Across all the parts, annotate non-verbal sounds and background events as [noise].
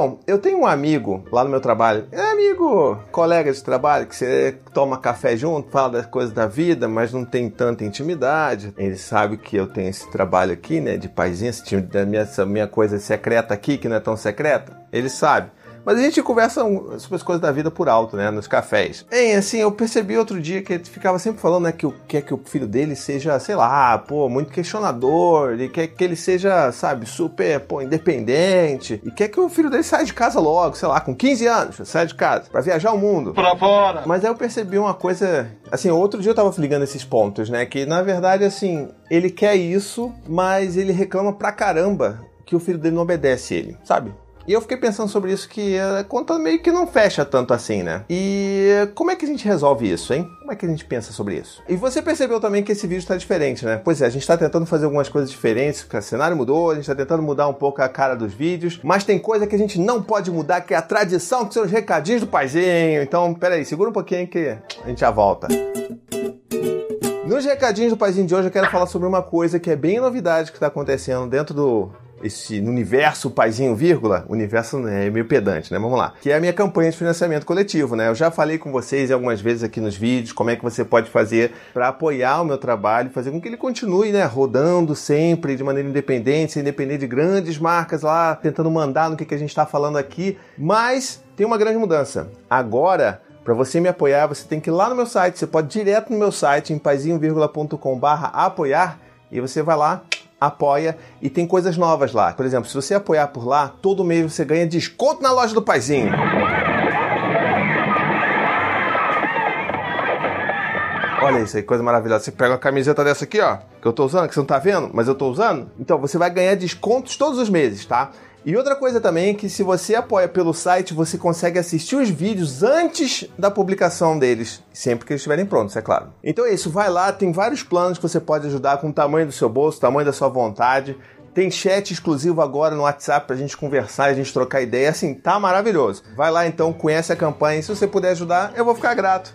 Então, eu tenho um amigo lá no meu trabalho, é amigo, colega de trabalho, que você toma café junto, fala das coisas da vida, mas não tem tanta intimidade. Ele sabe que eu tenho esse trabalho aqui, né, de paizinho, da minha, essa minha coisa secreta aqui, que não é tão secreta. Ele sabe. Mas a gente conversa sobre as coisas da vida por alto, né? Nos cafés. E assim, eu percebi outro dia que ele ficava sempre falando, né? Que o, quer que o filho dele seja, sei lá, pô, muito questionador. Ele quer que ele seja, sabe, super, pô, independente. E quer que o filho dele saia de casa logo, sei lá, com 15 anos, saia de casa, para viajar o mundo. Pra fora! Mas aí eu percebi uma coisa. Assim, outro dia eu tava ligando esses pontos, né? Que na verdade, assim, ele quer isso, mas ele reclama pra caramba que o filho dele não obedece ele, sabe? E eu fiquei pensando sobre isso que a conta meio que não fecha tanto assim, né? E como é que a gente resolve isso, hein? Como é que a gente pensa sobre isso? E você percebeu também que esse vídeo está diferente, né? Pois é, a gente está tentando fazer algumas coisas diferentes, o cenário mudou, a gente está tentando mudar um pouco a cara dos vídeos, mas tem coisa que a gente não pode mudar, que é a tradição, que são os recadinhos do paizinho. Então, peraí, segura um pouquinho que a gente já volta. Nos recadinhos do paizinho de hoje eu quero falar sobre uma coisa que é bem novidade que está acontecendo dentro do esse universo paizinho vírgula, universo é meio pedante, né? Vamos lá. Que é a minha campanha de financiamento coletivo, né? Eu já falei com vocês algumas vezes aqui nos vídeos como é que você pode fazer para apoiar o meu trabalho, fazer com que ele continue, né, rodando sempre de maneira independente, sem depender de grandes marcas lá tentando mandar no que, que a gente está falando aqui. Mas tem uma grande mudança. Agora para você me apoiar, você tem que ir lá no meu site. Você pode ir direto no meu site, em paizinho.com/apoiar, e você vai lá, apoia e tem coisas novas lá. Por exemplo, se você apoiar por lá, todo mês você ganha desconto na loja do Paizinho. Olha isso aí, coisa maravilhosa. Você pega uma camiseta dessa aqui, ó, que eu tô usando, que você não tá vendo, mas eu tô usando. Então você vai ganhar descontos todos os meses, tá? E outra coisa também é que se você apoia pelo site, você consegue assistir os vídeos antes da publicação deles, sempre que eles estiverem prontos, é claro. Então é isso, vai lá, tem vários planos que você pode ajudar com o tamanho do seu bolso, tamanho da sua vontade. Tem chat exclusivo agora no WhatsApp pra gente conversar, a gente trocar ideia, assim, tá maravilhoso. Vai lá então, conhece a campanha e se você puder ajudar, eu vou ficar grato.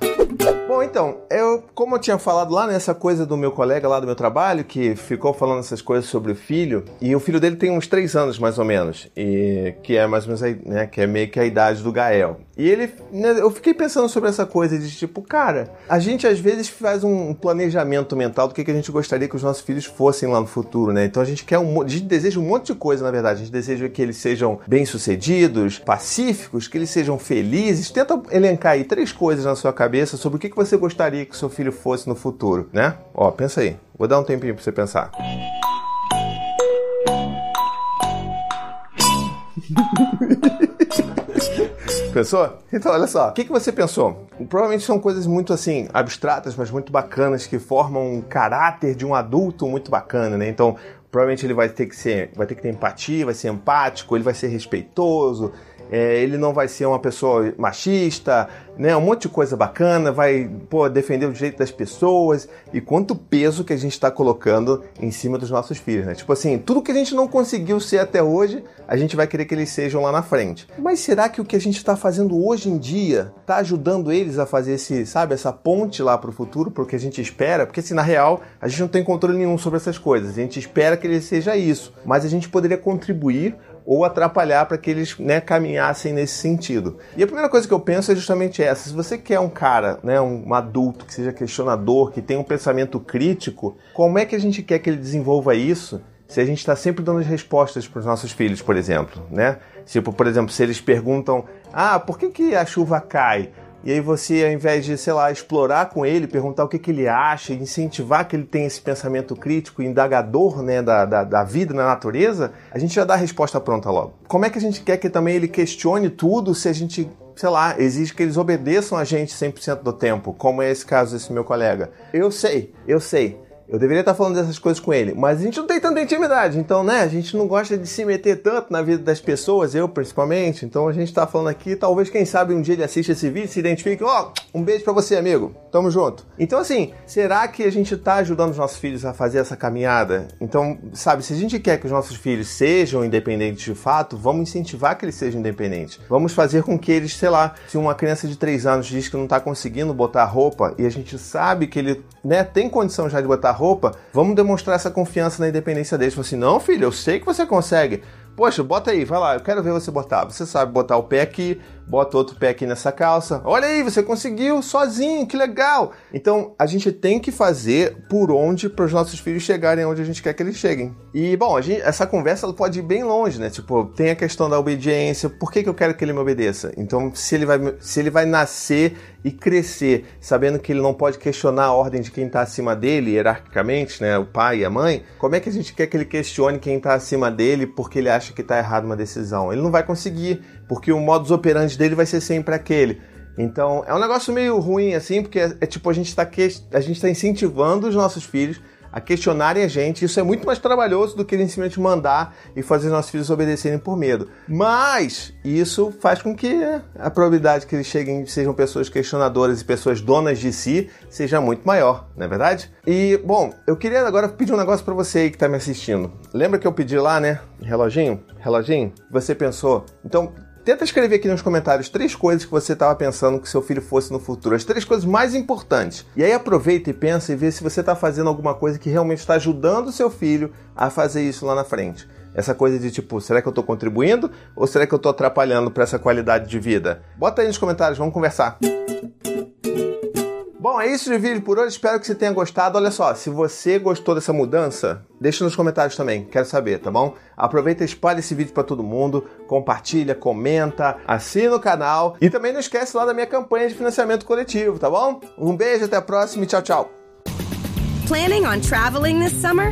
Bom, então, eu, como eu tinha falado lá nessa coisa do meu colega lá do meu trabalho, que ficou falando essas coisas sobre o filho, e o filho dele tem uns três anos mais ou menos, e que é mais ou menos, né, que é meio que a idade do Gael. E ele, né, eu fiquei pensando sobre essa coisa de tipo, cara, a gente às vezes faz um planejamento mental do que, que a gente gostaria que os nossos filhos fossem lá no futuro, né? Então a gente quer um, a gente deseja um monte de coisa, na verdade. A gente deseja que eles sejam bem-sucedidos, pacíficos, que eles sejam felizes. Tenta elencar aí três coisas na sua cabeça sobre o que, que você gostaria que seu filho fosse no futuro, né? Ó, pensa aí. Vou dar um tempinho para você pensar. [laughs] Pensou? Então, olha só. O que, que você pensou? Provavelmente são coisas muito assim, abstratas, mas muito bacanas, que formam um caráter de um adulto muito bacana, né? Então, provavelmente ele vai ter que ser, vai ter que ter empatia, vai ser empático, ele vai ser respeitoso, é, ele não vai ser uma pessoa machista, né? Um monte de coisa bacana, vai pô, defender o direito das pessoas e quanto peso que a gente está colocando em cima dos nossos filhos, né? Tipo assim, tudo que a gente não conseguiu ser até hoje, a gente vai querer que eles sejam lá na frente. Mas será que o que a gente está fazendo hoje em dia está ajudando eles a fazer esse, sabe, essa ponte lá para o futuro, para o que a gente espera? Porque assim, na real, a gente não tem controle nenhum sobre essas coisas. A gente espera que ele seja isso, mas a gente poderia contribuir ou atrapalhar para que eles né, caminhassem nesse sentido. E a primeira coisa que eu penso é justamente essa: se você quer um cara, né, um adulto que seja questionador, que tenha um pensamento crítico, como é que a gente quer que ele desenvolva isso? Se a gente está sempre dando as respostas para os nossos filhos, por exemplo, né? Tipo, por exemplo, se eles perguntam: Ah, por que, que a chuva cai? E aí você, ao invés de, sei lá, explorar com ele, perguntar o que, que ele acha, incentivar que ele tenha esse pensamento crítico, indagador né, da, da, da, vida na natureza, a gente já dá a resposta pronta logo. Como é que a gente quer que também ele questione tudo se a gente, sei lá, exige que eles obedeçam a gente 100% do tempo, como é esse caso desse meu colega? Eu sei, eu sei. Eu deveria estar falando dessas coisas com ele, mas a gente não tem tanta intimidade, então, né, a gente não gosta de se meter tanto na vida das pessoas, eu principalmente. Então a gente está falando aqui, talvez quem sabe um dia ele assista esse vídeo, se identifique, ó, oh, um beijo para você, amigo. Tamo junto. Então assim, será que a gente está ajudando os nossos filhos a fazer essa caminhada? Então, sabe, se a gente quer que os nossos filhos sejam independentes de fato, vamos incentivar que eles sejam independentes. Vamos fazer com que eles, sei lá, se uma criança de 3 anos diz que não está conseguindo botar roupa e a gente sabe que ele, né, tem condição já de botar roupa, vamos demonstrar essa confiança na independência deles. Falar assim, não, filho, eu sei que você consegue. Poxa, bota aí, vai lá, eu quero ver você botar. Você sabe botar o pé aqui, bota outro pé aqui nessa calça. Olha aí, você conseguiu sozinho, que legal. Então, a gente tem que fazer por onde para os nossos filhos chegarem onde a gente quer que eles cheguem. E, bom, gente, essa conversa pode ir bem longe, né? Tipo, tem a questão da obediência. Por que, que eu quero que ele me obedeça? Então, se ele vai, se ele vai nascer e crescer sabendo que ele não pode questionar a ordem de quem está acima dele, hierarquicamente, né? O pai e a mãe, como é que a gente quer que ele questione quem está acima dele porque ele acha que está errado uma decisão? Ele não vai conseguir, porque o modus operandi dele vai ser sempre aquele. Então é um negócio meio ruim assim, porque é, é tipo a gente está tá incentivando os nossos filhos a questionarem a gente. Isso é muito mais trabalhoso do que simplesmente mandar e fazer os nossos filhos obedecerem por medo. Mas isso faz com que a probabilidade que eles cheguem sejam pessoas questionadoras e pessoas donas de si seja muito maior, não é verdade? E, bom, eu queria agora pedir um negócio para você aí que está me assistindo. Lembra que eu pedi lá, né? Reloginho? Reloginho? Você pensou? Então, Tenta escrever aqui nos comentários três coisas que você estava pensando que seu filho fosse no futuro, as três coisas mais importantes. E aí aproveita e pensa e vê se você está fazendo alguma coisa que realmente está ajudando o seu filho a fazer isso lá na frente. Essa coisa de tipo, será que eu estou contribuindo ou será que eu estou atrapalhando para essa qualidade de vida? Bota aí nos comentários, vamos conversar. Bom, é isso de vídeo por hoje. Espero que você tenha gostado. Olha só, se você gostou dessa mudança, deixa nos comentários também. Quero saber, tá bom? Aproveita e espalhe esse vídeo para todo mundo. Compartilha, comenta, assina o canal. E também não esquece lá da minha campanha de financiamento coletivo, tá bom? Um beijo, até a próxima e tchau, tchau. Planning on traveling this summer?